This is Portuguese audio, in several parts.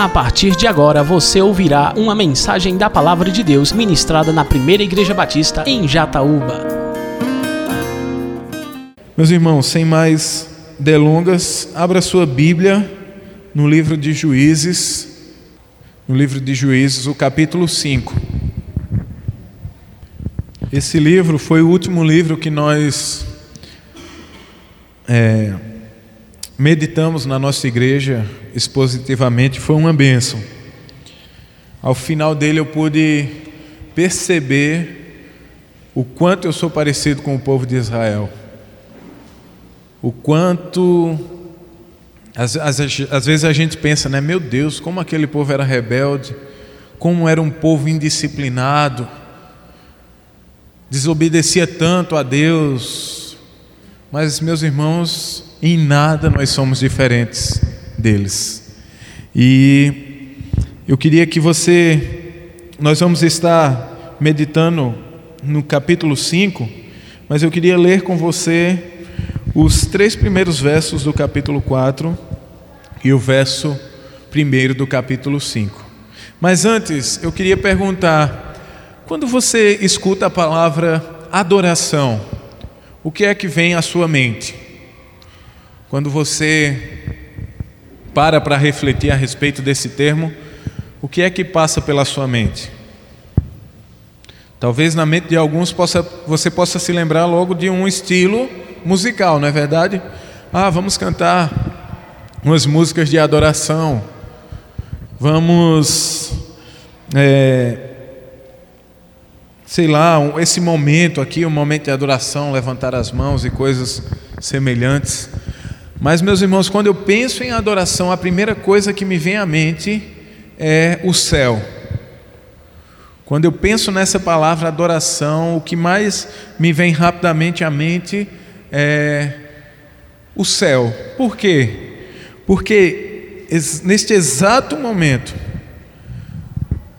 A partir de agora você ouvirá uma mensagem da Palavra de Deus ministrada na Primeira Igreja Batista em Jataúba. Meus irmãos, sem mais delongas, abra sua Bíblia no livro de Juízes, no livro de Juízes, o capítulo 5. Esse livro foi o último livro que nós é, meditamos na nossa igreja expositivamente, foi uma bênção. Ao final dele eu pude perceber o quanto eu sou parecido com o povo de Israel, o quanto às, às, às vezes a gente pensa, né? Meu Deus, como aquele povo era rebelde, como era um povo indisciplinado, desobedecia tanto a Deus. Mas, meus irmãos, em nada nós somos diferentes deles. E eu queria que você, nós vamos estar meditando no capítulo 5, mas eu queria ler com você os três primeiros versos do capítulo 4 e o verso primeiro do capítulo 5. Mas antes, eu queria perguntar: quando você escuta a palavra adoração, o que é que vem à sua mente? Quando você para para refletir a respeito desse termo, o que é que passa pela sua mente? Talvez na mente de alguns possa, você possa se lembrar logo de um estilo musical, não é verdade? Ah, vamos cantar umas músicas de adoração, vamos, é, sei lá, esse momento aqui, um momento de adoração, levantar as mãos e coisas semelhantes. Mas, meus irmãos, quando eu penso em adoração, a primeira coisa que me vem à mente é o céu. Quando eu penso nessa palavra adoração, o que mais me vem rapidamente à mente é o céu. Por quê? Porque neste exato momento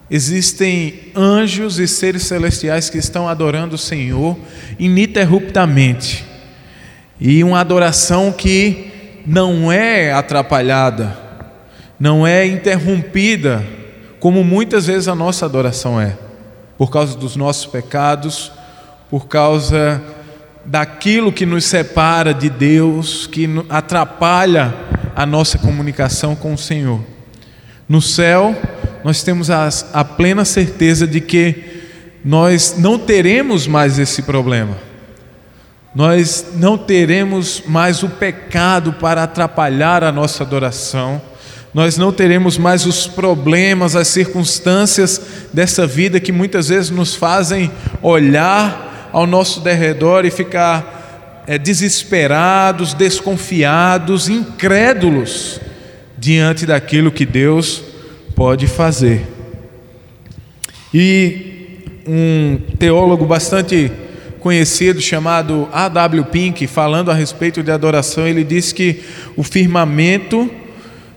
existem anjos e seres celestiais que estão adorando o Senhor ininterruptamente. E uma adoração que não é atrapalhada, não é interrompida, como muitas vezes a nossa adoração é, por causa dos nossos pecados, por causa daquilo que nos separa de Deus, que atrapalha a nossa comunicação com o Senhor. No céu, nós temos a, a plena certeza de que nós não teremos mais esse problema nós não teremos mais o pecado para atrapalhar a nossa adoração, nós não teremos mais os problemas, as circunstâncias dessa vida que muitas vezes nos fazem olhar ao nosso derredor e ficar é, desesperados, desconfiados, incrédulos diante daquilo que Deus pode fazer. E um teólogo bastante conhecido chamado A.W. Pink, falando a respeito de adoração, ele diz que o firmamento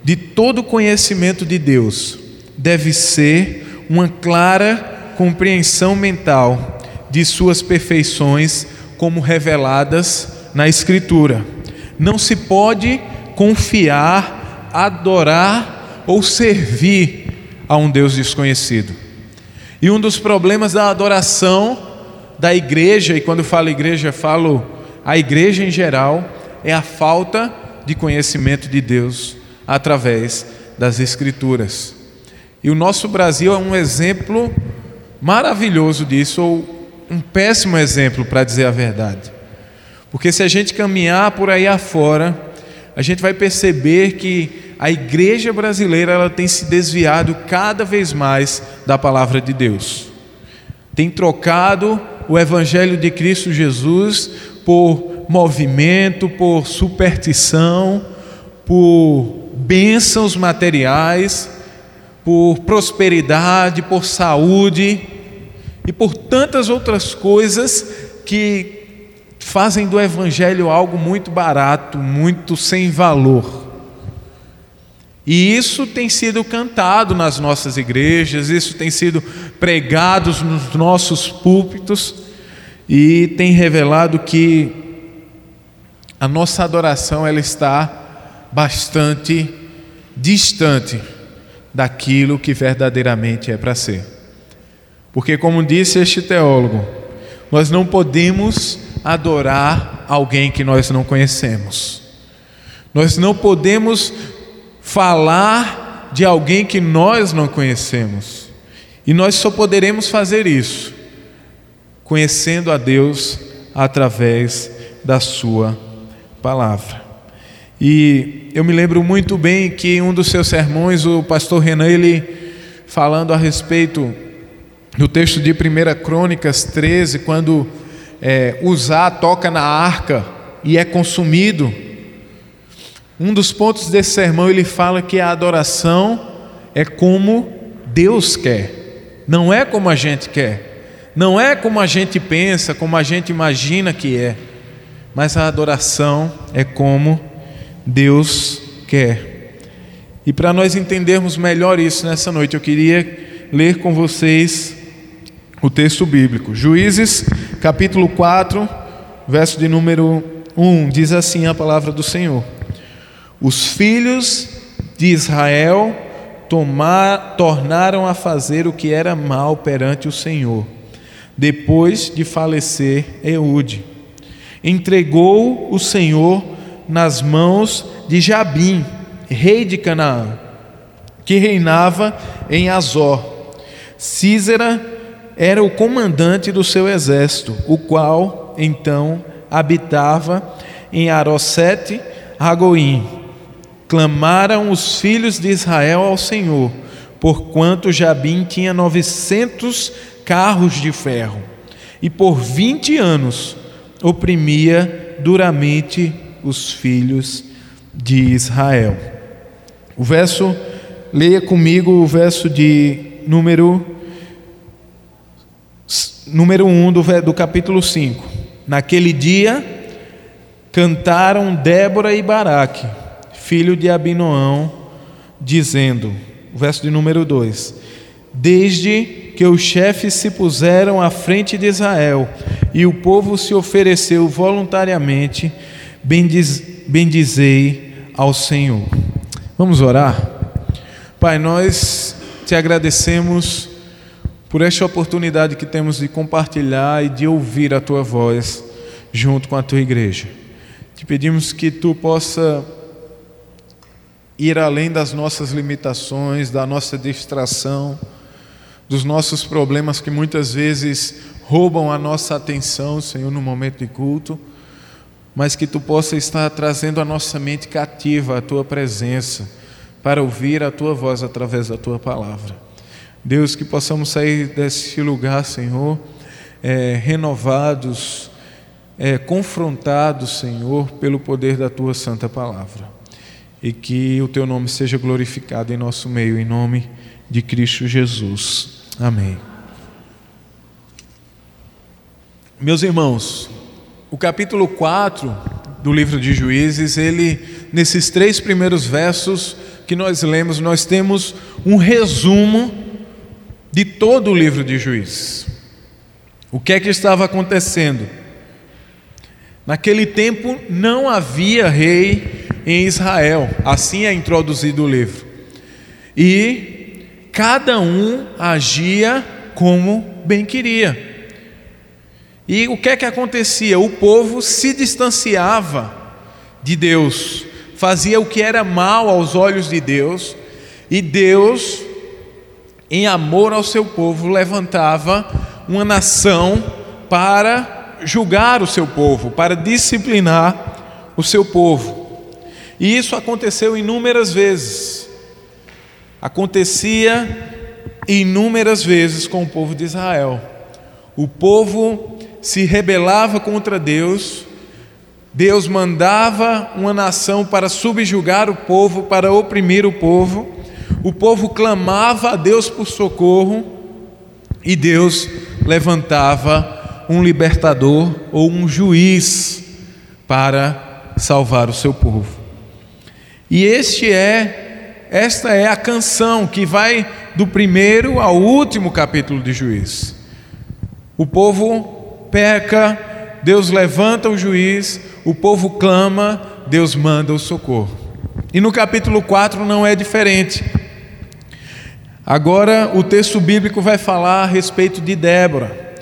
de todo conhecimento de Deus deve ser uma clara compreensão mental de suas perfeições como reveladas na Escritura. Não se pode confiar, adorar ou servir a um Deus desconhecido. E um dos problemas da adoração da igreja, e quando falo igreja, falo a igreja em geral, é a falta de conhecimento de Deus através das Escrituras. E o nosso Brasil é um exemplo maravilhoso disso, ou um péssimo exemplo, para dizer a verdade. Porque se a gente caminhar por aí afora, a gente vai perceber que a igreja brasileira ela tem se desviado cada vez mais da palavra de Deus. Tem trocado o Evangelho de Cristo Jesus por movimento, por superstição, por bênçãos materiais, por prosperidade, por saúde e por tantas outras coisas que fazem do Evangelho algo muito barato, muito sem valor. E isso tem sido cantado nas nossas igrejas, isso tem sido pregado nos nossos púlpitos e tem revelado que a nossa adoração ela está bastante distante daquilo que verdadeiramente é para ser. Porque, como disse este teólogo, nós não podemos adorar alguém que nós não conhecemos. Nós não podemos falar de alguém que nós não conhecemos. E nós só poderemos fazer isso conhecendo a Deus através da Sua palavra. E eu me lembro muito bem que em um dos seus sermões, o pastor Renan, ele falando a respeito do texto de 1 Crônicas 13, quando é, toca na arca e é consumido. Um dos pontos desse sermão ele fala que a adoração é como Deus quer, não é como a gente quer, não é como a gente pensa, como a gente imagina que é, mas a adoração é como Deus quer. E para nós entendermos melhor isso nessa noite, eu queria ler com vocês o texto bíblico. Juízes, capítulo 4, verso de número 1, diz assim a palavra do Senhor: Os filhos de Israel tomar, tornaram a fazer o que era mal perante o Senhor, depois de falecer Eude. Entregou o Senhor nas mãos de Jabim, rei de Canaã, que reinava em Azor. Císera era o comandante do seu exército, o qual então habitava em Arosete Ragoim. Clamaram os filhos de Israel ao Senhor, porquanto Jabim tinha novecentos carros de ferro, e por vinte anos oprimia duramente os filhos de Israel. O verso, leia comigo o verso de número número 1 do, do capítulo 5. Naquele dia cantaram Débora e Baraque, filho de Abinoão, dizendo, verso de número 2: Desde que os chefes se puseram à frente de Israel e o povo se ofereceu voluntariamente, bendiz, bendizei ao Senhor. Vamos orar? Pai, nós te agradecemos por esta oportunidade que temos de compartilhar e de ouvir a tua voz junto com a tua igreja. Te pedimos que tu possa ir além das nossas limitações, da nossa distração, dos nossos problemas que muitas vezes roubam a nossa atenção, Senhor, no momento de culto, mas que tu possa estar trazendo a nossa mente cativa à tua presença para ouvir a tua voz através da tua palavra. Deus, que possamos sair desse lugar, Senhor, é, renovados, é, confrontados, Senhor, pelo poder da tua santa palavra. E que o teu nome seja glorificado em nosso meio, em nome de Cristo Jesus. Amém. Meus irmãos, o capítulo 4 do livro de Juízes, ele, nesses três primeiros versos que nós lemos, nós temos um resumo de todo o livro de Juízes. O que é que estava acontecendo? Naquele tempo não havia rei em Israel, assim é introduzido o livro. E cada um agia como bem queria. E o que é que acontecia? O povo se distanciava de Deus, fazia o que era mal aos olhos de Deus, e Deus em amor ao seu povo, levantava uma nação para julgar o seu povo, para disciplinar o seu povo. E isso aconteceu inúmeras vezes. Acontecia inúmeras vezes com o povo de Israel. O povo se rebelava contra Deus, Deus mandava uma nação para subjugar o povo, para oprimir o povo, o povo clamava a Deus por socorro e Deus levantava um libertador ou um juiz para salvar o seu povo. E este é esta é a canção que vai do primeiro ao último capítulo de Juiz. O povo peca, Deus levanta o juiz, o povo clama, Deus manda o socorro. E no capítulo 4 não é diferente. Agora, o texto bíblico vai falar a respeito de Débora.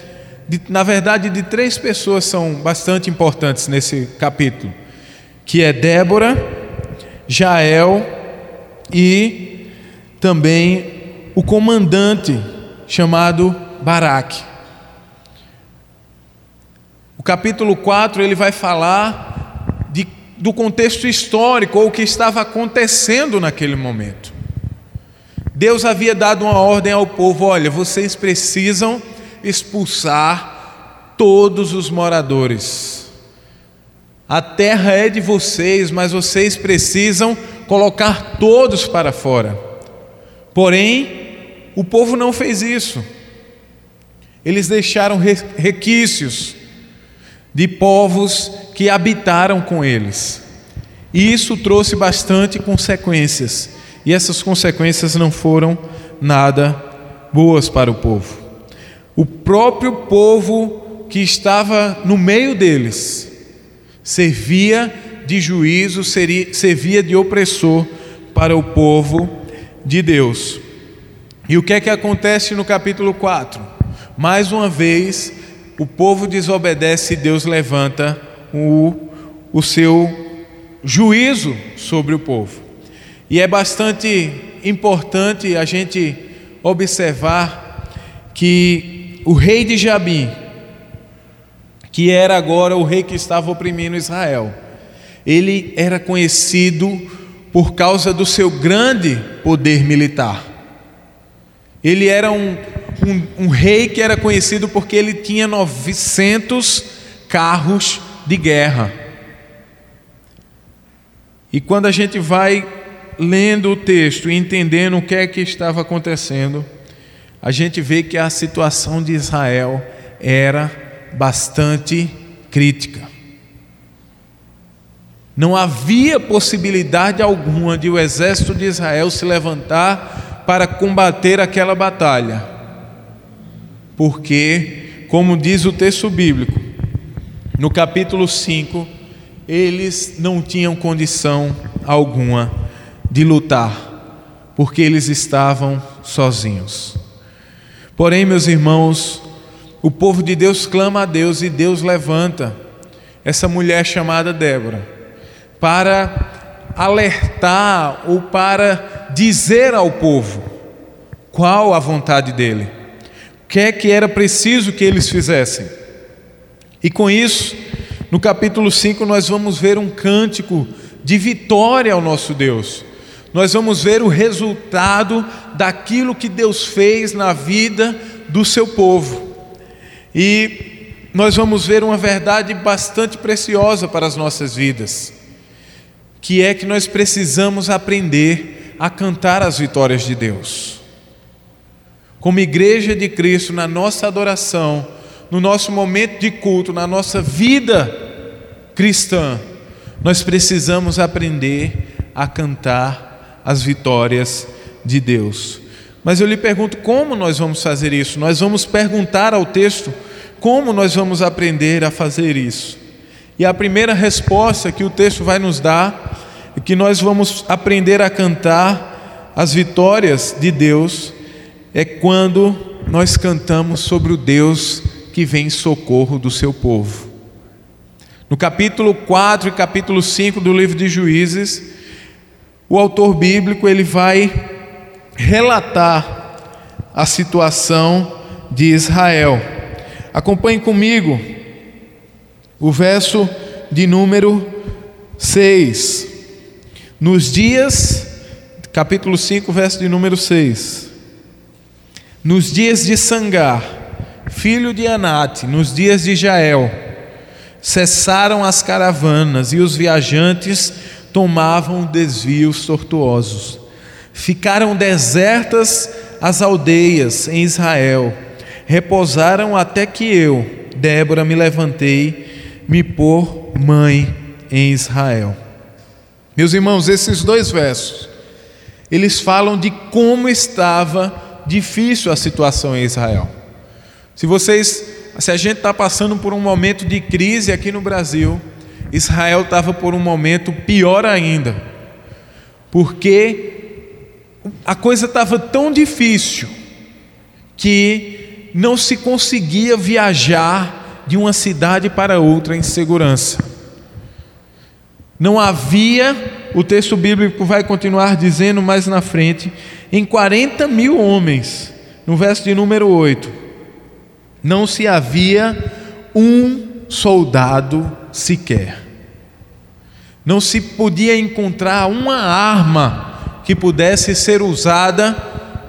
De, na verdade, de três pessoas são bastante importantes nesse capítulo, que é Débora, Jael e também o comandante chamado Baraque. O capítulo 4 ele vai falar de, do contexto histórico ou o que estava acontecendo naquele momento. Deus havia dado uma ordem ao povo: olha, vocês precisam expulsar todos os moradores. A terra é de vocês, mas vocês precisam colocar todos para fora. Porém, o povo não fez isso. Eles deixaram requisitos de povos que habitaram com eles. E isso trouxe bastante consequências e essas consequências não foram nada boas para o povo. O próprio povo que estava no meio deles servia de juízo, servia de opressor para o povo de Deus. E o que é que acontece no capítulo 4? Mais uma vez, o povo desobedece e Deus levanta o, o seu juízo sobre o povo. E é bastante importante a gente observar que o rei de Jabim, que era agora o rei que estava oprimindo Israel, ele era conhecido por causa do seu grande poder militar. Ele era um, um, um, rei que era conhecido porque ele tinha 900 carros de guerra. E quando a gente vai lendo o texto e entendendo o que é que estava acontecendo, a gente vê que a situação de Israel era bastante crítica. Não havia possibilidade alguma de o exército de Israel se levantar para combater aquela batalha, porque, como diz o texto bíblico, no capítulo 5, eles não tinham condição alguma de lutar, porque eles estavam sozinhos. Porém, meus irmãos, o povo de Deus clama a Deus e Deus levanta essa mulher chamada Débora para alertar ou para dizer ao povo qual a vontade dele, o que é que era preciso que eles fizessem. E com isso, no capítulo 5, nós vamos ver um cântico de vitória ao nosso Deus nós vamos ver o resultado daquilo que Deus fez na vida do seu povo. E nós vamos ver uma verdade bastante preciosa para as nossas vidas, que é que nós precisamos aprender a cantar as vitórias de Deus. Como igreja de Cristo, na nossa adoração, no nosso momento de culto, na nossa vida cristã, nós precisamos aprender a cantar as vitórias de Deus. Mas eu lhe pergunto como nós vamos fazer isso? Nós vamos perguntar ao texto como nós vamos aprender a fazer isso. E a primeira resposta que o texto vai nos dar é que nós vamos aprender a cantar as vitórias de Deus é quando nós cantamos sobre o Deus que vem em socorro do seu povo. No capítulo 4 e capítulo 5 do livro de Juízes, o autor bíblico ele vai relatar a situação de Israel. Acompanhe comigo o verso de número 6. Nos dias, capítulo 5, verso de número 6. Nos dias de Sangar, filho de Anate, nos dias de Jael, cessaram as caravanas e os viajantes tomavam desvios tortuosos. Ficaram desertas as aldeias em Israel. Repousaram até que eu, Débora, me levantei, me por mãe em Israel. Meus irmãos, esses dois versos, eles falam de como estava difícil a situação em Israel. Se vocês, se a gente está passando por um momento de crise aqui no Brasil, Israel estava por um momento pior ainda, porque a coisa estava tão difícil que não se conseguia viajar de uma cidade para outra em segurança. Não havia, o texto bíblico vai continuar dizendo mais na frente, em 40 mil homens, no verso de número 8, não se havia um soldado sequer. Não se podia encontrar uma arma que pudesse ser usada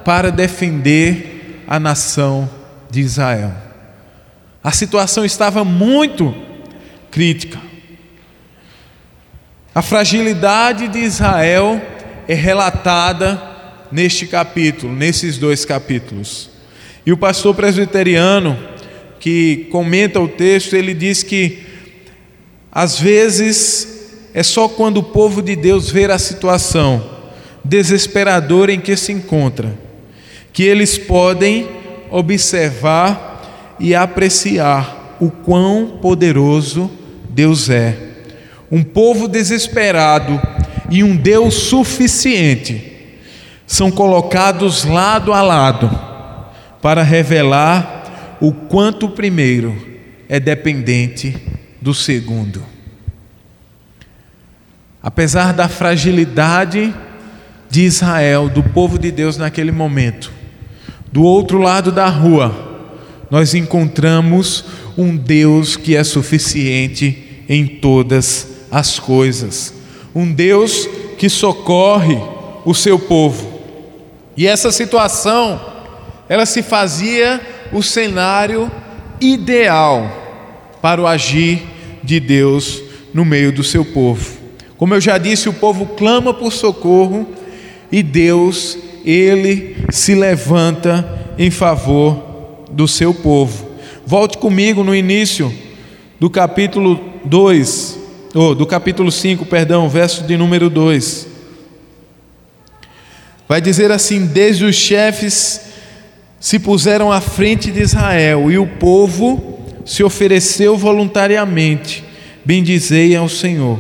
para defender a nação de Israel. A situação estava muito crítica. A fragilidade de Israel é relatada neste capítulo, nesses dois capítulos. E o pastor presbiteriano que comenta o texto, ele diz que às vezes é só quando o povo de Deus ver a situação desesperadora em que se encontra, que eles podem observar e apreciar o quão poderoso Deus é um povo desesperado e um Deus suficiente são colocados lado a lado para revelar o quanto o primeiro é dependente do segundo. Apesar da fragilidade de Israel, do povo de Deus naquele momento, do outro lado da rua, nós encontramos um Deus que é suficiente em todas as coisas. Um Deus que socorre o seu povo. E essa situação, ela se fazia o cenário ideal para o agir de Deus no meio do seu povo. Como eu já disse, o povo clama por socorro e Deus, ele se levanta em favor do seu povo. Volte comigo no início do capítulo 2, oh, do capítulo 5, perdão, verso de número 2. Vai dizer assim: Desde os chefes se puseram à frente de Israel, e o povo se ofereceu voluntariamente. Bendizei ao Senhor.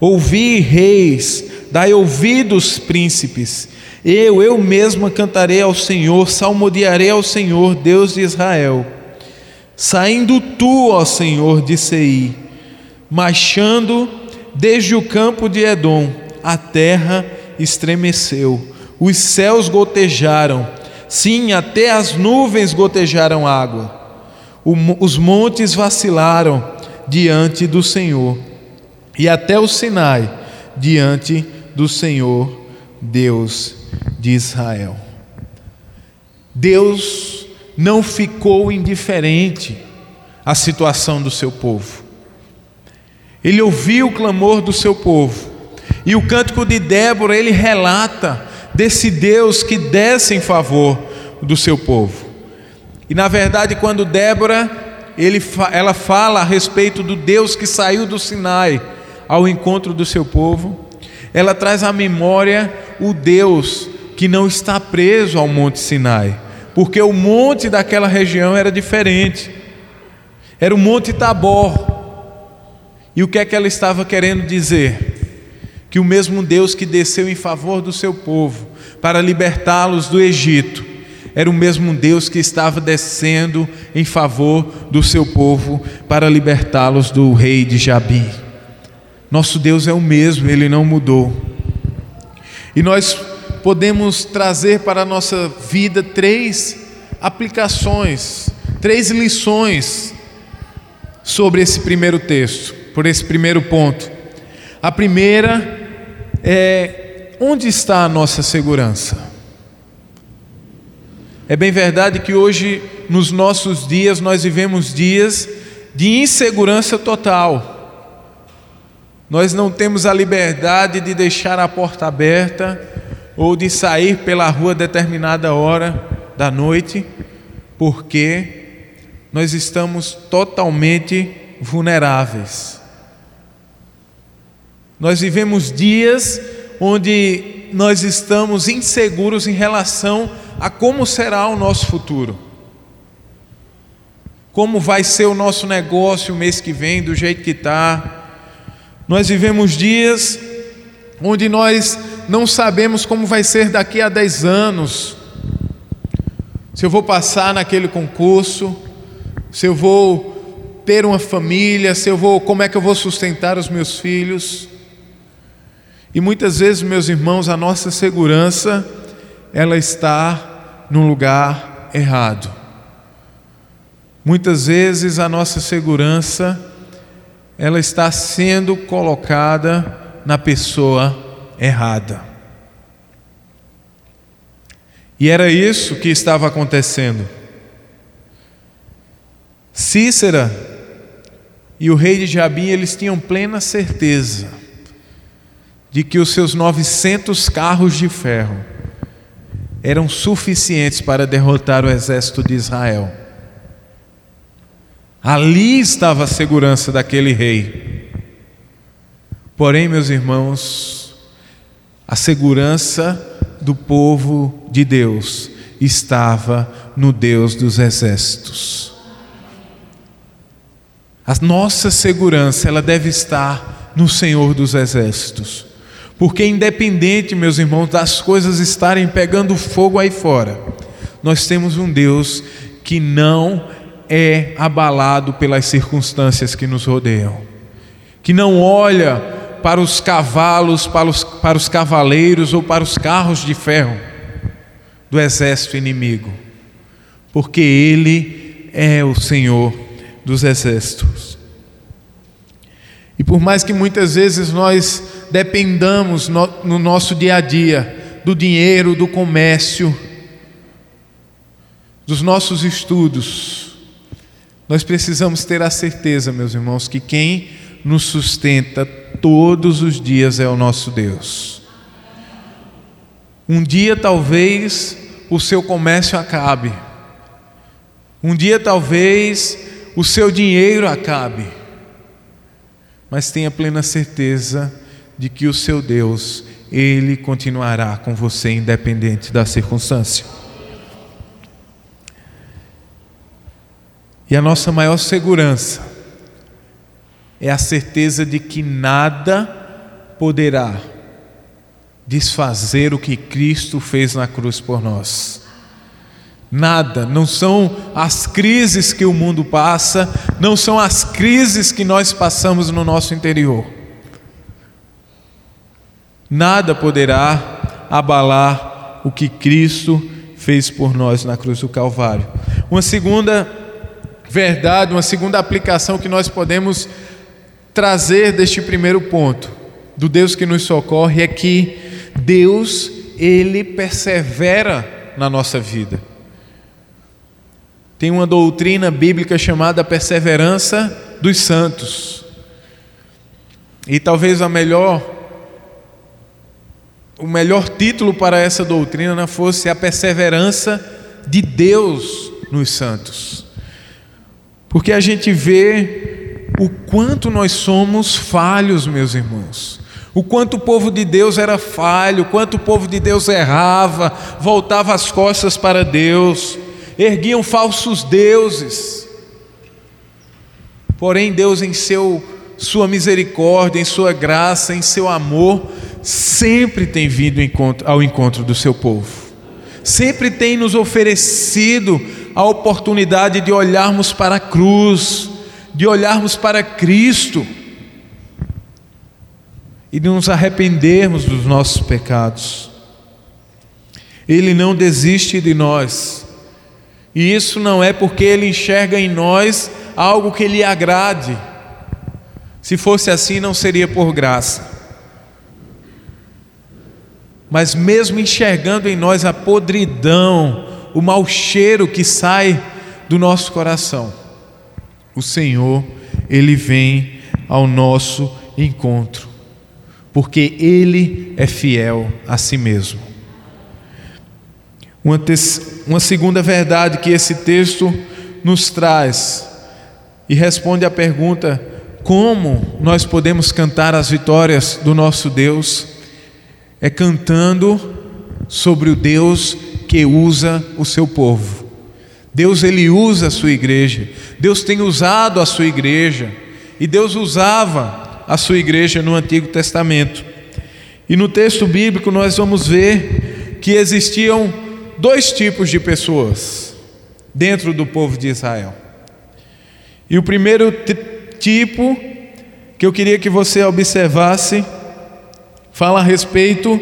Ouvi, reis, dai ouvidos, príncipes. Eu, eu mesma cantarei ao Senhor, salmodiarei ao Senhor, Deus de Israel. Saindo tu, ó Senhor, de Seir marchando desde o campo de Edom, a terra estremeceu, os céus gotejaram, sim, até as nuvens gotejaram água, os montes vacilaram diante do Senhor, e até o Sinai diante do Senhor, Deus de Israel. Deus não ficou indiferente à situação do seu povo. Ele ouviu o clamor do seu povo. E o cântico de Débora, ele relata desse Deus que desce em favor do seu povo. E na verdade, quando Débora, ele, ela fala a respeito do Deus que saiu do Sinai ao encontro do seu povo, ela traz à memória o Deus que não está preso ao Monte Sinai, porque o monte daquela região era diferente. Era o Monte Tabor. E o que é que ela estava querendo dizer? Que o mesmo Deus que desceu em favor do seu povo para libertá-los do Egito, era o mesmo Deus que estava descendo em favor do seu povo para libertá-los do rei de Jabim. Nosso Deus é o mesmo, ele não mudou. E nós podemos trazer para a nossa vida três aplicações, três lições sobre esse primeiro texto por esse primeiro ponto. A primeira é: onde está a nossa segurança? É bem verdade que hoje, nos nossos dias, nós vivemos dias de insegurança total. Nós não temos a liberdade de deixar a porta aberta ou de sair pela rua a determinada hora da noite, porque nós estamos totalmente vulneráveis. Nós vivemos dias onde nós estamos inseguros em relação a como será o nosso futuro. Como vai ser o nosso negócio o mês que vem, do jeito que está. Nós vivemos dias onde nós não sabemos como vai ser daqui a 10 anos. Se eu vou passar naquele concurso, se eu vou ter uma família, se eu vou, como é que eu vou sustentar os meus filhos? E muitas vezes, meus irmãos, a nossa segurança ela está no lugar errado. Muitas vezes a nossa segurança ela está sendo colocada na pessoa errada. E era isso que estava acontecendo. Cícera e o rei de Jabim, eles tinham plena certeza de que os seus 900 carros de ferro eram suficientes para derrotar o exército de Israel. Ali estava a segurança daquele rei. Porém, meus irmãos, a segurança do povo de Deus estava no Deus dos exércitos. A nossa segurança, ela deve estar no Senhor dos exércitos. Porque independente, meus irmãos, das coisas estarem pegando fogo aí fora, nós temos um Deus que não é abalado pelas circunstâncias que nos rodeiam, que não olha para os cavalos, para os, para os cavaleiros ou para os carros de ferro do exército inimigo, porque Ele é o Senhor dos exércitos. E por mais que muitas vezes nós dependamos no, no nosso dia a dia do dinheiro, do comércio, dos nossos estudos, nós precisamos ter a certeza, meus irmãos, que quem nos sustenta todos os dias é o nosso Deus. Um dia talvez o seu comércio acabe, um dia talvez o seu dinheiro acabe, mas tenha plena certeza de que o seu Deus, ele continuará com você independente da circunstância. E a nossa maior segurança é a certeza de que nada poderá desfazer o que Cristo fez na cruz por nós. Nada, não são as crises que o mundo passa, não são as crises que nós passamos no nosso interior Nada poderá abalar o que Cristo fez por nós na cruz do Calvário. Uma segunda verdade, uma segunda aplicação que nós podemos trazer deste primeiro ponto, do Deus que nos socorre, é que Deus, Ele persevera na nossa vida. Tem uma doutrina bíblica chamada perseverança dos santos. E talvez a melhor o melhor título para essa doutrina fosse a perseverança de Deus nos santos. Porque a gente vê o quanto nós somos falhos, meus irmãos. O quanto o povo de Deus era falho, o quanto o povo de Deus errava, voltava as costas para Deus, erguiam falsos deuses. Porém, Deus, em seu, sua misericórdia, em sua graça, em seu amor, sempre tem vindo ao encontro do seu povo, sempre tem nos oferecido a oportunidade de olharmos para a cruz, de olharmos para Cristo e de nos arrependermos dos nossos pecados. Ele não desiste de nós, e isso não é porque ele enxerga em nós algo que lhe agrade. Se fosse assim, não seria por graça mas mesmo enxergando em nós a podridão, o mau cheiro que sai do nosso coração, o Senhor, Ele vem ao nosso encontro, porque Ele é fiel a si mesmo. Uma, uma segunda verdade que esse texto nos traz e responde à pergunta: como nós podemos cantar as vitórias do nosso Deus? é cantando sobre o Deus que usa o seu povo. Deus ele usa a sua igreja. Deus tem usado a sua igreja e Deus usava a sua igreja no Antigo Testamento. E no texto bíblico nós vamos ver que existiam dois tipos de pessoas dentro do povo de Israel. E o primeiro tipo que eu queria que você observasse fala a respeito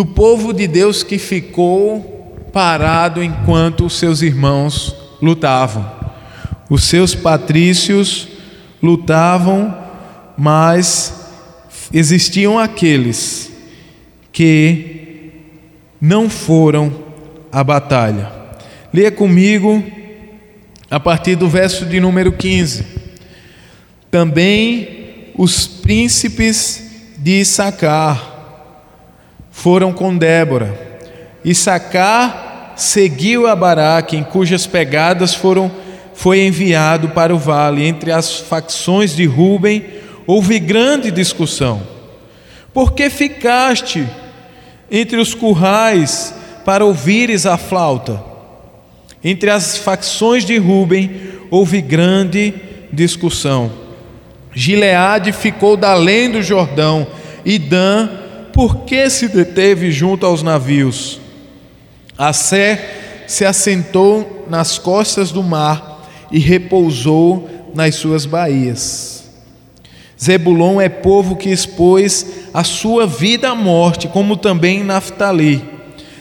do povo de Deus que ficou parado enquanto os seus irmãos lutavam. Os seus patrícios lutavam, mas existiam aqueles que não foram à batalha. Leia comigo a partir do verso de número 15. Também os príncipes de Issacar foram com Débora. Issacar seguiu a Baraque, em cujas pegadas foram, foi enviado para o vale. Entre as facções de Ruben houve grande discussão. Por que ficaste entre os currais para ouvires a flauta? Entre as facções de Ruben houve grande discussão. Gileade ficou da além do Jordão, e Dan, por que se deteve junto aos navios? Assé se assentou nas costas do mar e repousou nas suas baías. Zebulon é povo que expôs a sua vida à morte, como também Naftali,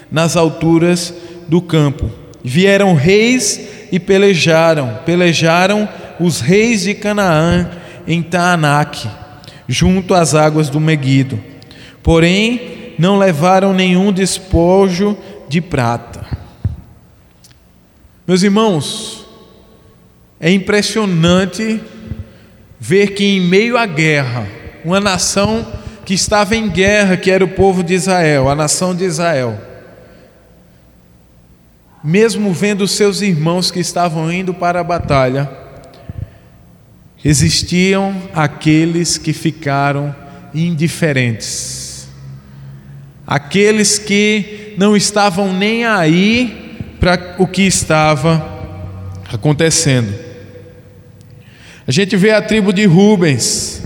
nas alturas do campo. Vieram reis e pelejaram, pelejaram os reis de Canaã em Taanac, junto às águas do Meguido. Porém, não levaram nenhum despojo de prata. Meus irmãos, é impressionante ver que em meio à guerra, uma nação que estava em guerra, que era o povo de Israel, a nação de Israel, mesmo vendo seus irmãos que estavam indo para a batalha, existiam aqueles que ficaram indiferentes, aqueles que não estavam nem aí para o que estava acontecendo. A gente vê a tribo de Rubens,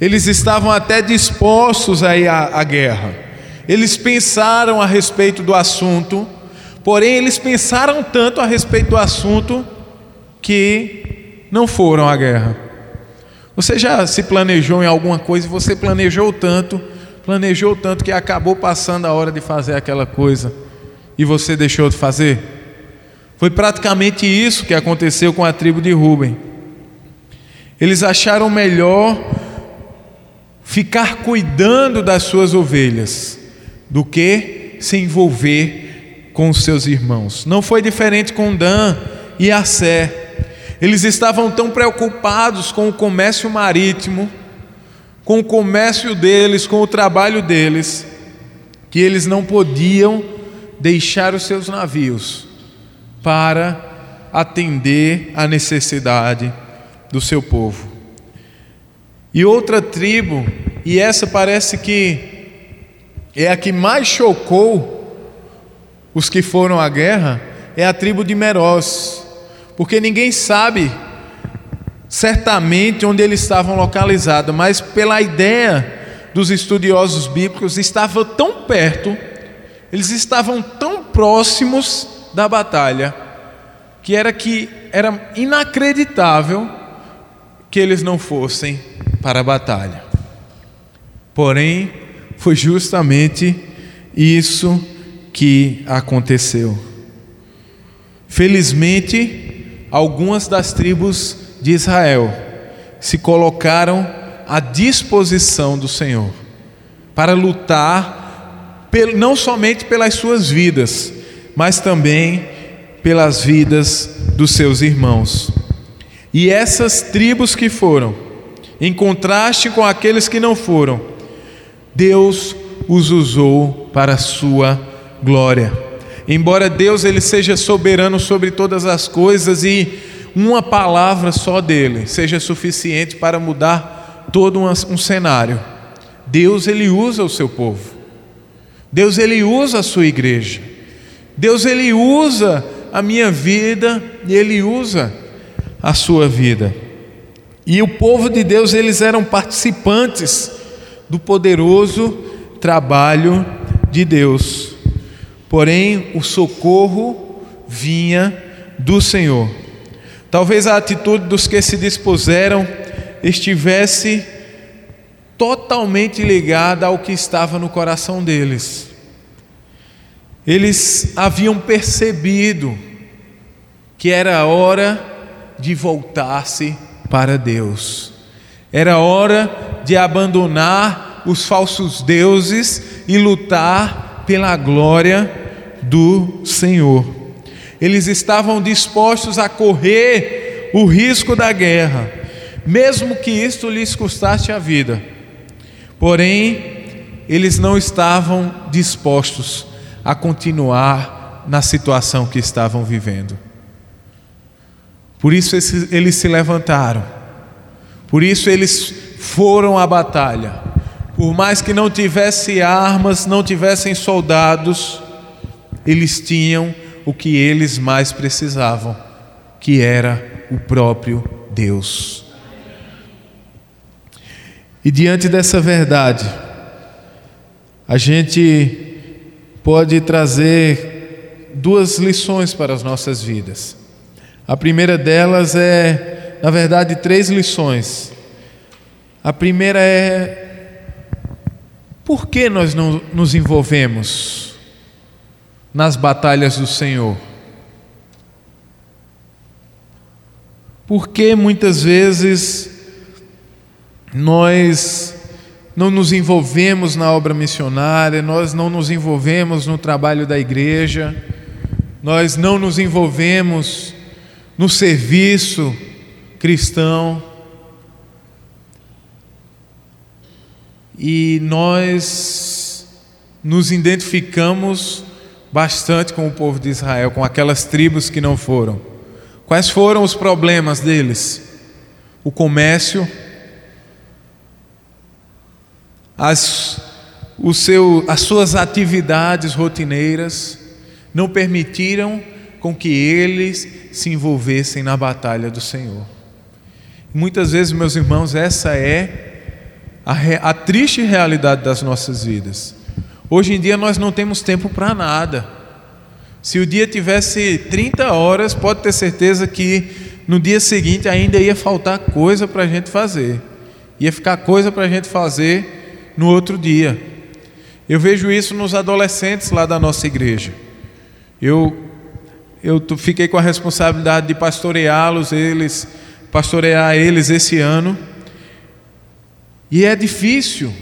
eles estavam até dispostos a à, à guerra, eles pensaram a respeito do assunto, porém eles pensaram tanto a respeito do assunto que não foram à guerra. Você já se planejou em alguma coisa e você planejou tanto, planejou tanto que acabou passando a hora de fazer aquela coisa e você deixou de fazer? Foi praticamente isso que aconteceu com a tribo de Ruben. Eles acharam melhor ficar cuidando das suas ovelhas do que se envolver com os seus irmãos. Não foi diferente com Dan e Assé. Eles estavam tão preocupados com o comércio marítimo, com o comércio deles, com o trabalho deles, que eles não podiam deixar os seus navios para atender à necessidade do seu povo. E outra tribo, e essa parece que é a que mais chocou os que foram à guerra, é a tribo de Meroz porque ninguém sabe certamente onde eles estavam localizados, mas pela ideia dos estudiosos bíblicos, estavam tão perto, eles estavam tão próximos da batalha, que era que era inacreditável que eles não fossem para a batalha. Porém, foi justamente isso que aconteceu. Felizmente, algumas das tribos de Israel se colocaram à disposição do Senhor para lutar não somente pelas suas vidas, mas também pelas vidas dos seus irmãos. E essas tribos que foram, em contraste com aqueles que não foram, Deus os usou para a sua glória. Embora Deus ele seja soberano sobre todas as coisas e uma palavra só dele seja suficiente para mudar todo um, cenário. Deus ele usa o seu povo. Deus ele usa a sua igreja. Deus ele usa a minha vida e ele usa a sua vida. E o povo de Deus eles eram participantes do poderoso trabalho de Deus. Porém, o socorro vinha do Senhor. Talvez a atitude dos que se dispuseram estivesse totalmente ligada ao que estava no coração deles. Eles haviam percebido que era hora de voltar-se para Deus. Era hora de abandonar os falsos deuses e lutar pela glória do Senhor. Eles estavam dispostos a correr o risco da guerra, mesmo que isto lhes custasse a vida. Porém, eles não estavam dispostos a continuar na situação que estavam vivendo. Por isso eles se levantaram, por isso eles foram à batalha. Por mais que não tivessem armas, não tivessem soldados, eles tinham o que eles mais precisavam, que era o próprio Deus. E diante dessa verdade, a gente pode trazer duas lições para as nossas vidas. A primeira delas é, na verdade, três lições. A primeira é: por que nós não nos envolvemos nas batalhas do Senhor? Por que muitas vezes nós não nos envolvemos na obra missionária, nós não nos envolvemos no trabalho da igreja, nós não nos envolvemos no serviço cristão. E nós nos identificamos bastante com o povo de Israel, com aquelas tribos que não foram. Quais foram os problemas deles? O comércio, as, o seu, as suas atividades rotineiras não permitiram com que eles se envolvessem na batalha do Senhor. Muitas vezes, meus irmãos, essa é a, a triste realidade das nossas vidas. Hoje em dia nós não temos tempo para nada. Se o dia tivesse 30 horas, pode ter certeza que no dia seguinte ainda ia faltar coisa para a gente fazer. Ia ficar coisa para a gente fazer no outro dia. Eu vejo isso nos adolescentes lá da nossa igreja. Eu eu fiquei com a responsabilidade de pastoreá-los, eles, pastorear eles esse ano. E é difícil,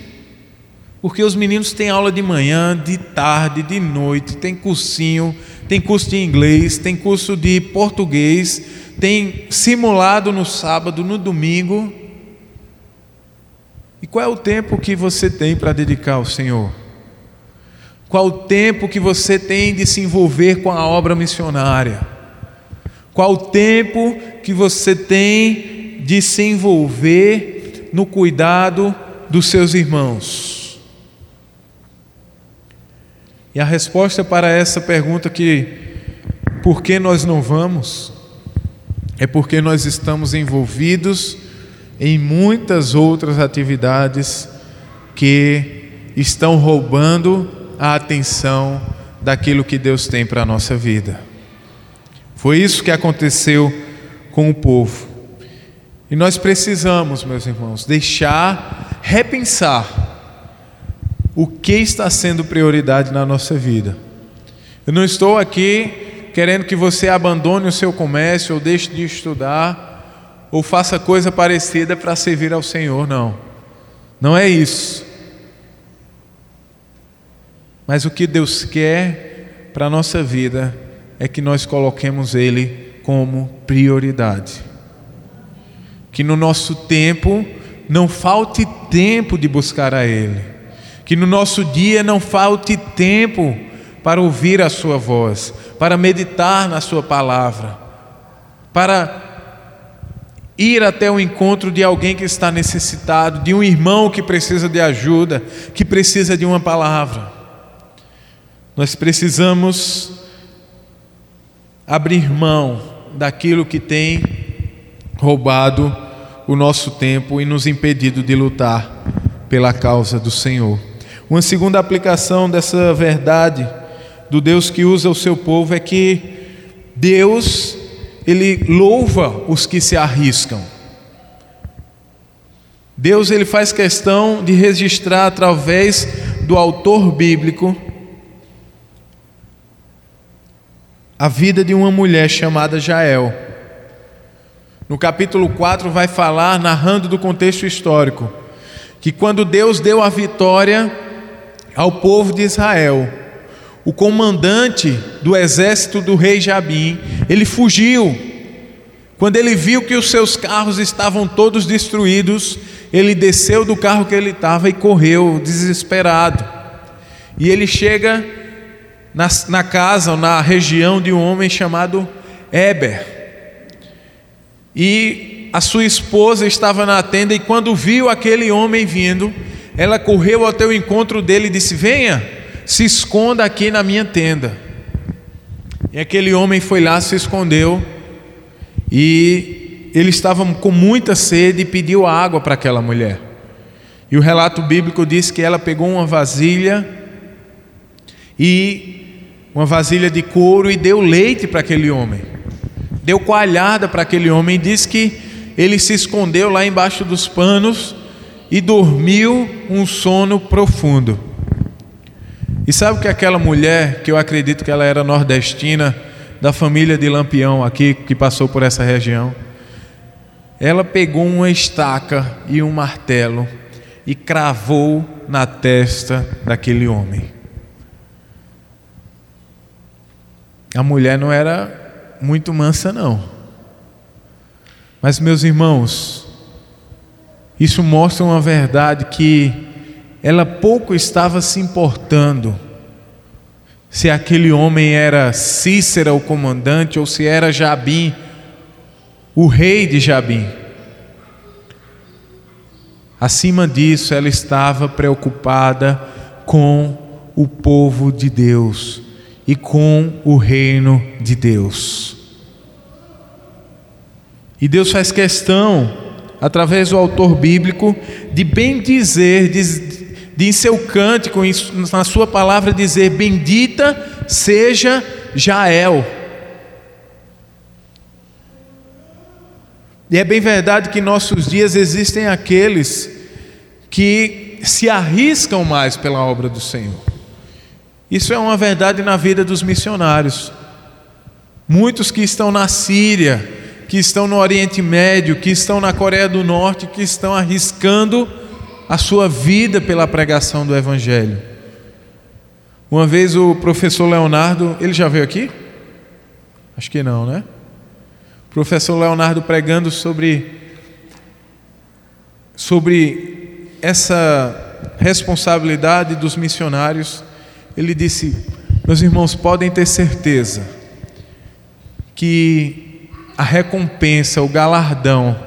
porque os meninos têm aula de manhã, de tarde, de noite, tem cursinho, tem curso de inglês, tem curso de português, tem simulado no sábado, no domingo. E qual é o tempo que você tem para dedicar ao Senhor? Qual o tempo que você tem de se envolver com a obra missionária? Qual o tempo que você tem de se envolver no cuidado dos seus irmãos? E a resposta para essa pergunta que por que nós não vamos é porque nós estamos envolvidos em muitas outras atividades que estão roubando a atenção daquilo que Deus tem para a nossa vida. Foi isso que aconteceu com o povo. E nós precisamos, meus irmãos, deixar, repensar o que está sendo prioridade na nossa vida. Eu não estou aqui querendo que você abandone o seu comércio ou deixe de estudar ou faça coisa parecida para servir ao Senhor, não. Não é isso. Mas o que Deus quer para a nossa vida é que nós coloquemos Ele como prioridade. Que no nosso tempo não falte tempo de buscar a Ele. Que no nosso dia não falte tempo para ouvir a Sua voz, para meditar na Sua palavra, para ir até o encontro de alguém que está necessitado, de um irmão que precisa de ajuda, que precisa de uma palavra. Nós precisamos abrir mão daquilo que tem roubado o nosso tempo e nos impedido de lutar pela causa do Senhor. Uma segunda aplicação dessa verdade do Deus que usa o seu povo é que Deus ele louva os que se arriscam. Deus ele faz questão de registrar através do autor bíblico a vida de uma mulher chamada Jael. No capítulo 4 vai falar narrando do contexto histórico que quando Deus deu a vitória ao povo de Israel, o comandante do exército do rei Jabim, ele fugiu. Quando ele viu que os seus carros estavam todos destruídos, ele desceu do carro que ele estava e correu desesperado. E ele chega na, na casa, na região de um homem chamado Eber. E a sua esposa estava na tenda, e quando viu aquele homem vindo, ela correu ao teu encontro dele e disse: Venha, se esconda aqui na minha tenda. E aquele homem foi lá, se escondeu, e ele estava com muita sede e pediu água para aquela mulher. E o relato bíblico diz que ela pegou uma vasilha e uma vasilha de couro e deu leite para aquele homem. Deu coalhada para aquele homem e diz que ele se escondeu lá embaixo dos panos e dormiu um sono profundo. E sabe que aquela mulher, que eu acredito que ela era nordestina, da família de Lampião aqui, que passou por essa região, ela pegou uma estaca e um martelo e cravou na testa daquele homem. A mulher não era muito mansa, não. Mas, meus irmãos, isso mostra uma verdade que ela pouco estava se importando se aquele homem era Cícera, o comandante, ou se era Jabim, o rei de Jabim. Acima disso, ela estava preocupada com o povo de Deus e com o reino de Deus. E Deus faz questão, através do autor bíblico, de bem dizer, de, de em seu cântico, na sua palavra, dizer: Bendita seja Jael. E é bem verdade que em nossos dias existem aqueles que se arriscam mais pela obra do Senhor. Isso é uma verdade na vida dos missionários. Muitos que estão na Síria, que estão no Oriente Médio, que estão na Coreia do Norte, que estão arriscando a sua vida pela pregação do Evangelho. Uma vez o professor Leonardo, ele já veio aqui? Acho que não, né? O professor Leonardo pregando sobre sobre essa responsabilidade dos missionários, ele disse: "Meus irmãos, podem ter certeza que a recompensa, o galardão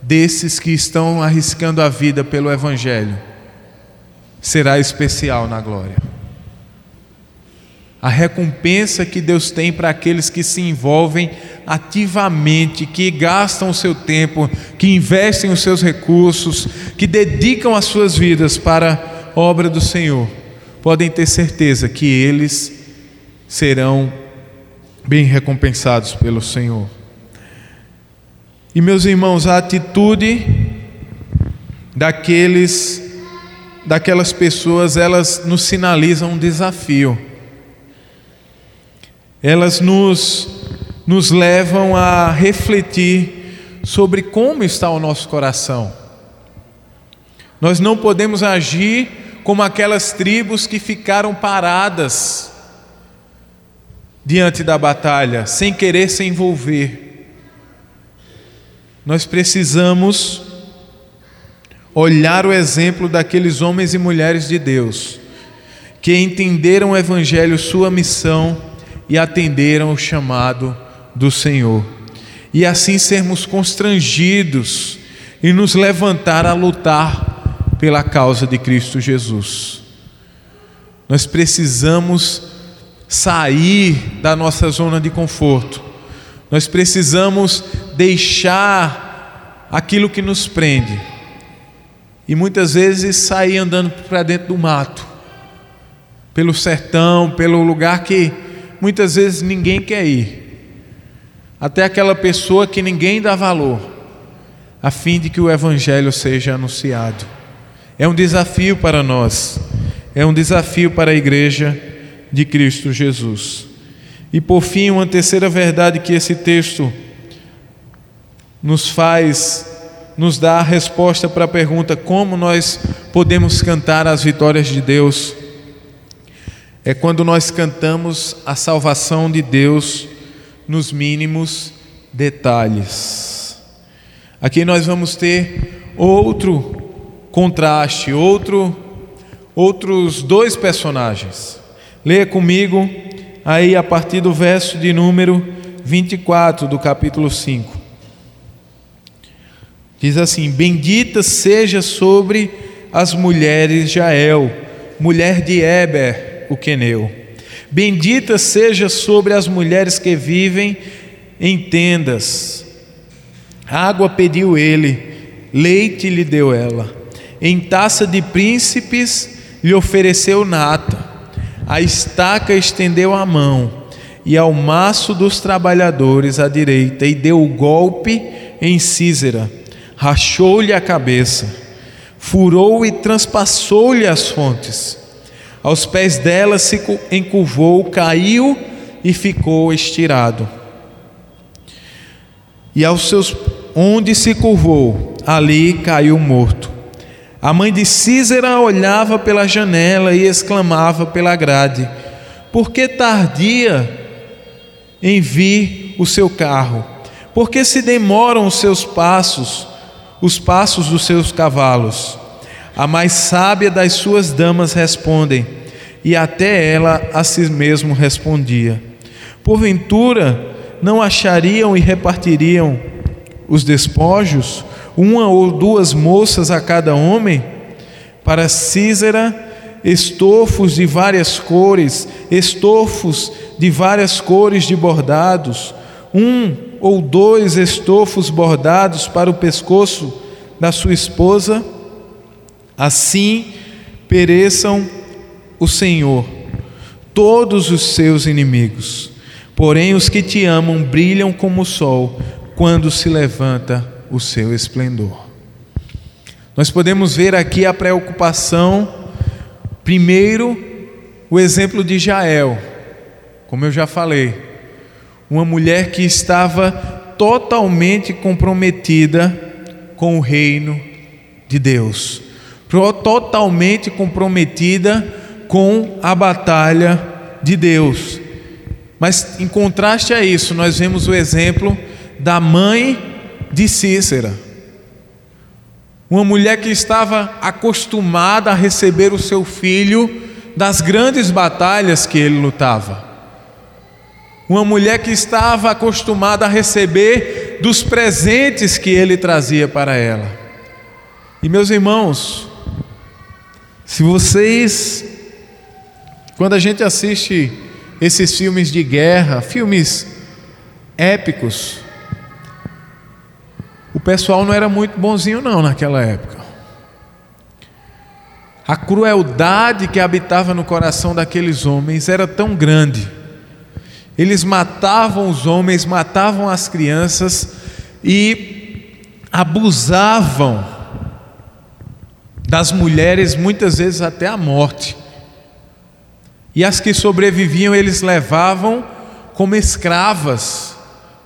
desses que estão arriscando a vida pelo Evangelho será especial na glória. A recompensa que Deus tem para aqueles que se envolvem ativamente, que gastam o seu tempo, que investem os seus recursos, que dedicam as suas vidas para a obra do Senhor, podem ter certeza que eles serão bem recompensados pelo Senhor. E meus irmãos, a atitude daqueles daquelas pessoas, elas nos sinalizam um desafio. Elas nos nos levam a refletir sobre como está o nosso coração. Nós não podemos agir como aquelas tribos que ficaram paradas diante da batalha, sem querer se envolver. Nós precisamos olhar o exemplo daqueles homens e mulheres de Deus que entenderam o Evangelho, sua missão e atenderam o chamado do Senhor. E assim sermos constrangidos e nos levantar a lutar pela causa de Cristo Jesus. Nós precisamos sair da nossa zona de conforto. Nós precisamos deixar aquilo que nos prende e muitas vezes sair andando para dentro do mato, pelo sertão, pelo lugar que muitas vezes ninguém quer ir, até aquela pessoa que ninguém dá valor, a fim de que o Evangelho seja anunciado. É um desafio para nós, é um desafio para a igreja de Cristo Jesus. E por fim, uma terceira verdade que esse texto nos faz, nos dá a resposta para a pergunta: como nós podemos cantar as vitórias de Deus? É quando nós cantamos a salvação de Deus nos mínimos detalhes. Aqui nós vamos ter outro contraste, outro, outros dois personagens. Leia comigo aí a partir do verso de número 24 do capítulo 5. Diz assim: Bendita seja sobre as mulheres Jael, mulher de Eber, o queneu. Bendita seja sobre as mulheres que vivem em tendas. Água pediu ele, leite lhe deu ela. Em taça de príncipes lhe ofereceu nata. A estaca estendeu a mão, e ao maço dos trabalhadores à direita, e deu o golpe em Císera rachou-lhe a cabeça, furou e transpassou-lhe as fontes. Aos pés dela se encurvou, caiu e ficou estirado. E aos seus onde se curvou, ali caiu morto. A mãe de Císera olhava pela janela e exclamava pela grade: Por que tardia em vir o seu carro? Por que se demoram os seus passos? os passos dos seus cavalos. A mais sábia das suas damas respondem, e até ela a si mesmo respondia: Porventura não achariam e repartiriam os despojos, uma ou duas moças a cada homem? Para Císera, estofos de várias cores, estofos de várias cores de bordados, um ou dois estofos bordados para o pescoço da sua esposa, assim pereçam o Senhor, todos os seus inimigos. Porém, os que te amam brilham como o sol quando se levanta o seu esplendor. Nós podemos ver aqui a preocupação, primeiro, o exemplo de Jael, como eu já falei, uma mulher que estava totalmente comprometida com o reino de Deus, totalmente comprometida com a batalha de Deus. Mas em contraste a isso, nós vemos o exemplo da mãe de Cícera. Uma mulher que estava acostumada a receber o seu filho das grandes batalhas que ele lutava. Uma mulher que estava acostumada a receber dos presentes que ele trazia para ela. E meus irmãos, se vocês, quando a gente assiste esses filmes de guerra, filmes épicos, o pessoal não era muito bonzinho não naquela época. A crueldade que habitava no coração daqueles homens era tão grande eles matavam os homens, matavam as crianças e abusavam das mulheres, muitas vezes até a morte. E as que sobreviviam, eles levavam como escravas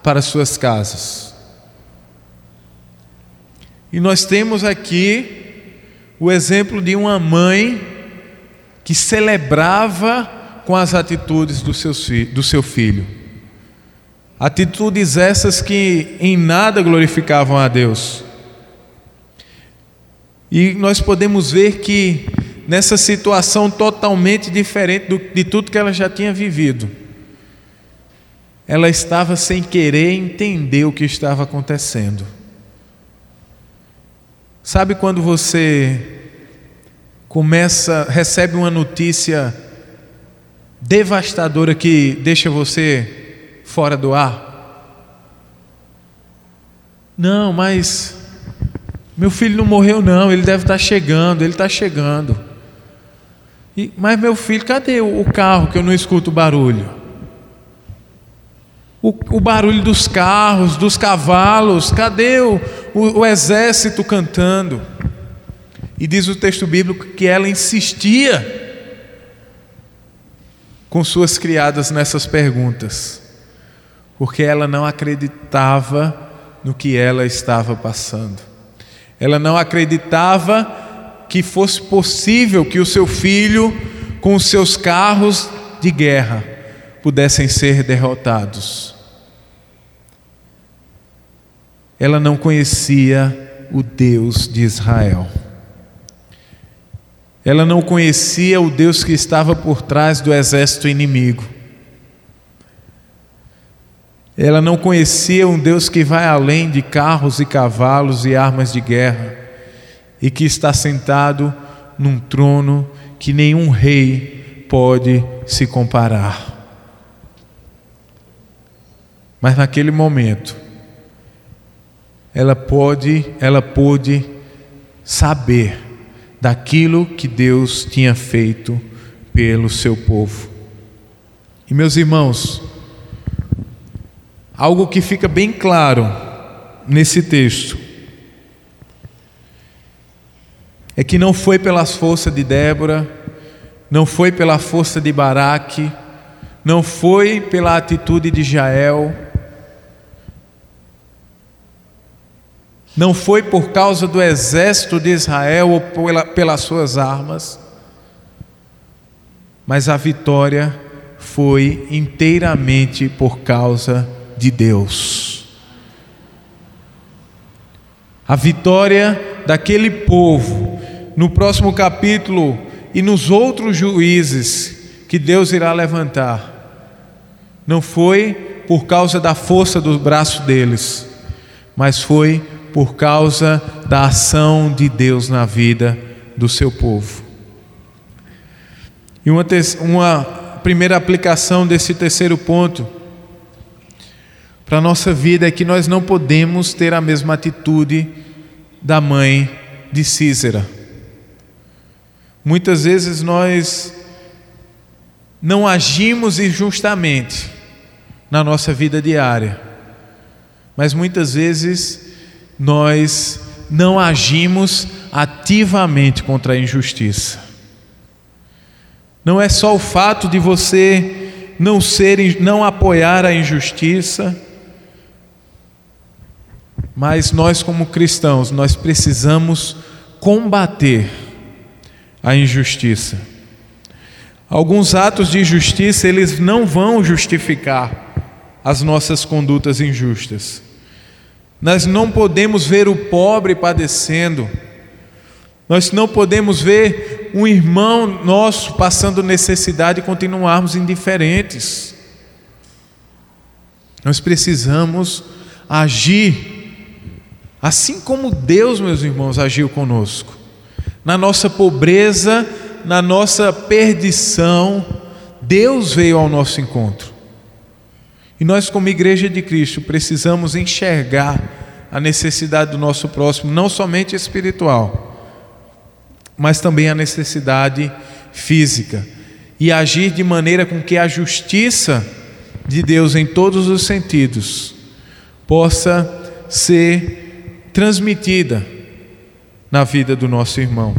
para suas casas. E nós temos aqui o exemplo de uma mãe que celebrava com as atitudes do seu, do seu filho. Atitudes essas que em nada glorificavam a Deus. E nós podemos ver que nessa situação totalmente diferente do, de tudo que ela já tinha vivido, ela estava sem querer entender o que estava acontecendo. Sabe quando você começa, recebe uma notícia devastadora que deixa você fora do ar? Não, mas Meu filho não morreu, não, ele deve estar chegando, ele está chegando. E, mas meu filho, cadê o, o carro que eu não escuto barulho? O, o, barulho dos carros, dos cavalos, cadê o, o, o exército cantando? E diz o texto bíblico que ela insistia com suas criadas nessas perguntas, porque ela não acreditava no que ela estava passando. Ela não acreditava que fosse possível que o seu filho, com os seus carros de guerra, pudessem ser derrotados. Ela não conhecia o Deus de Israel. Ela não conhecia o Deus que estava por trás do exército inimigo. Ela não conhecia um Deus que vai além de carros e cavalos e armas de guerra e que está sentado num trono que nenhum rei pode se comparar. Mas naquele momento, ela pode, ela pôde saber daquilo que Deus tinha feito pelo seu povo. E meus irmãos, algo que fica bem claro nesse texto é que não foi pelas forças de Débora, não foi pela força de Baraque, não foi pela atitude de Jael, Não foi por causa do exército de Israel ou pela, pelas suas armas, mas a vitória foi inteiramente por causa de Deus. A vitória daquele povo, no próximo capítulo e nos outros juízes que Deus irá levantar, não foi por causa da força do braço deles, mas foi por causa da ação de Deus na vida do seu povo. E uma, uma primeira aplicação desse terceiro ponto para a nossa vida é que nós não podemos ter a mesma atitude da mãe de Císera. Muitas vezes nós não agimos injustamente na nossa vida diária, mas muitas vezes nós não agimos ativamente contra a injustiça. Não é só o fato de você não ser, não apoiar a injustiça, mas nós como cristãos, nós precisamos combater a injustiça. Alguns atos de injustiça, eles não vão justificar as nossas condutas injustas. Nós não podemos ver o pobre padecendo, nós não podemos ver um irmão nosso passando necessidade e continuarmos indiferentes. Nós precisamos agir, assim como Deus, meus irmãos, agiu conosco, na nossa pobreza, na nossa perdição, Deus veio ao nosso encontro. E nós, como Igreja de Cristo, precisamos enxergar a necessidade do nosso próximo, não somente espiritual, mas também a necessidade física, e agir de maneira com que a justiça de Deus em todos os sentidos possa ser transmitida na vida do nosso irmão.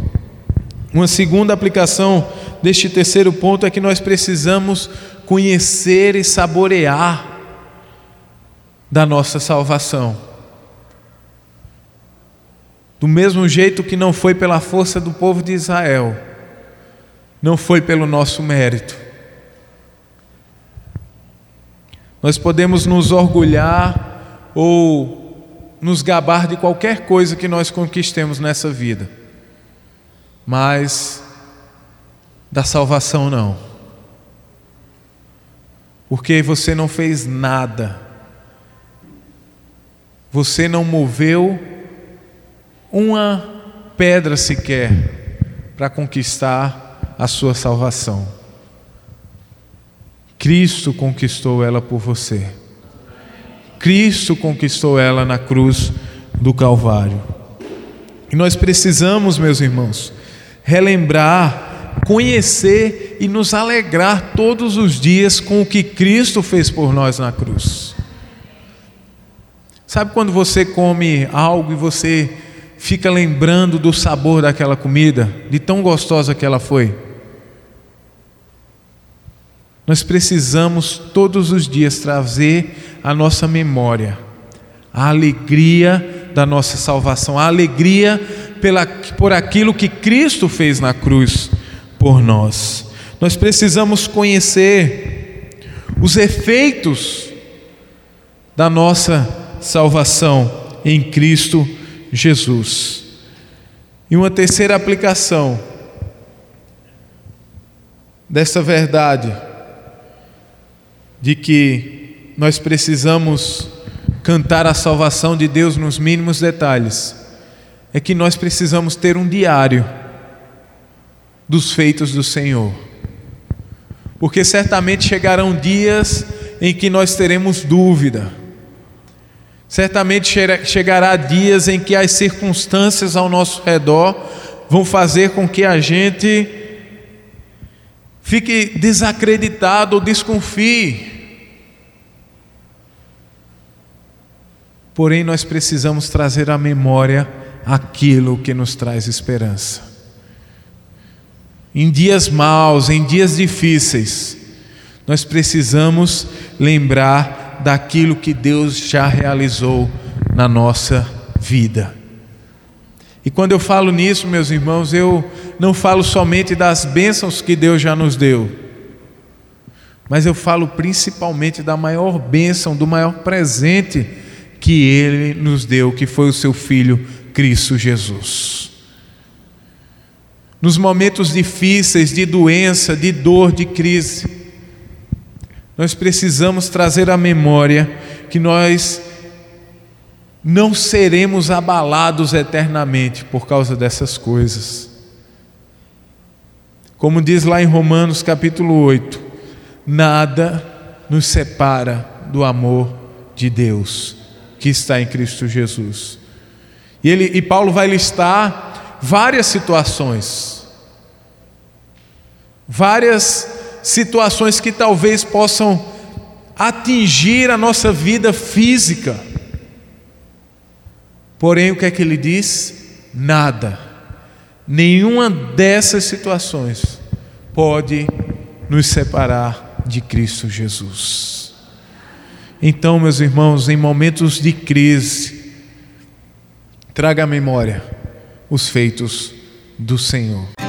Uma segunda aplicação deste terceiro ponto é que nós precisamos conhecer e saborear da nossa salvação. Do mesmo jeito que não foi pela força do povo de Israel, não foi pelo nosso mérito. Nós podemos nos orgulhar ou nos gabar de qualquer coisa que nós conquistemos nessa vida, mas da salvação não, porque você não fez nada você não moveu uma pedra sequer para conquistar a sua salvação. Cristo conquistou ela por você. Cristo conquistou ela na cruz do Calvário. E nós precisamos, meus irmãos, relembrar, conhecer e nos alegrar todos os dias com o que Cristo fez por nós na cruz. Sabe quando você come algo e você fica lembrando do sabor daquela comida, de tão gostosa que ela foi? Nós precisamos todos os dias trazer à nossa memória a alegria da nossa salvação, a alegria pela, por aquilo que Cristo fez na cruz por nós. Nós precisamos conhecer os efeitos da nossa salvação em Cristo Jesus. E uma terceira aplicação dessa verdade de que nós precisamos cantar a salvação de Deus nos mínimos detalhes, é que nós precisamos ter um diário dos feitos do Senhor. Porque certamente chegarão dias em que nós teremos dúvida. Certamente chegará dias em que as circunstâncias ao nosso redor vão fazer com que a gente fique desacreditado ou desconfie. Porém, nós precisamos trazer à memória aquilo que nos traz esperança. Em dias maus, em dias difíceis, nós precisamos lembrar daquilo que Deus já realizou na nossa vida. E quando eu falo nisso, meus irmãos, eu não falo somente das bênçãos que Deus já nos deu, mas eu falo principalmente da maior bênção, do maior presente que Ele nos deu, que foi o Seu Filho Cristo Jesus. Nos momentos difíceis, de doença, de dor, de crise, nós precisamos trazer à memória que nós não seremos abalados eternamente por causa dessas coisas. Como diz lá em Romanos capítulo 8, nada nos separa do amor de Deus que está em Cristo Jesus. E, ele, e Paulo vai listar várias situações, várias situações que talvez possam atingir a nossa vida física Porém, o que é que ele diz? Nada, nenhuma dessas situações pode nos separar de Cristo Jesus. Então, meus irmãos, em momentos de crise, traga à memória os feitos do Senhor.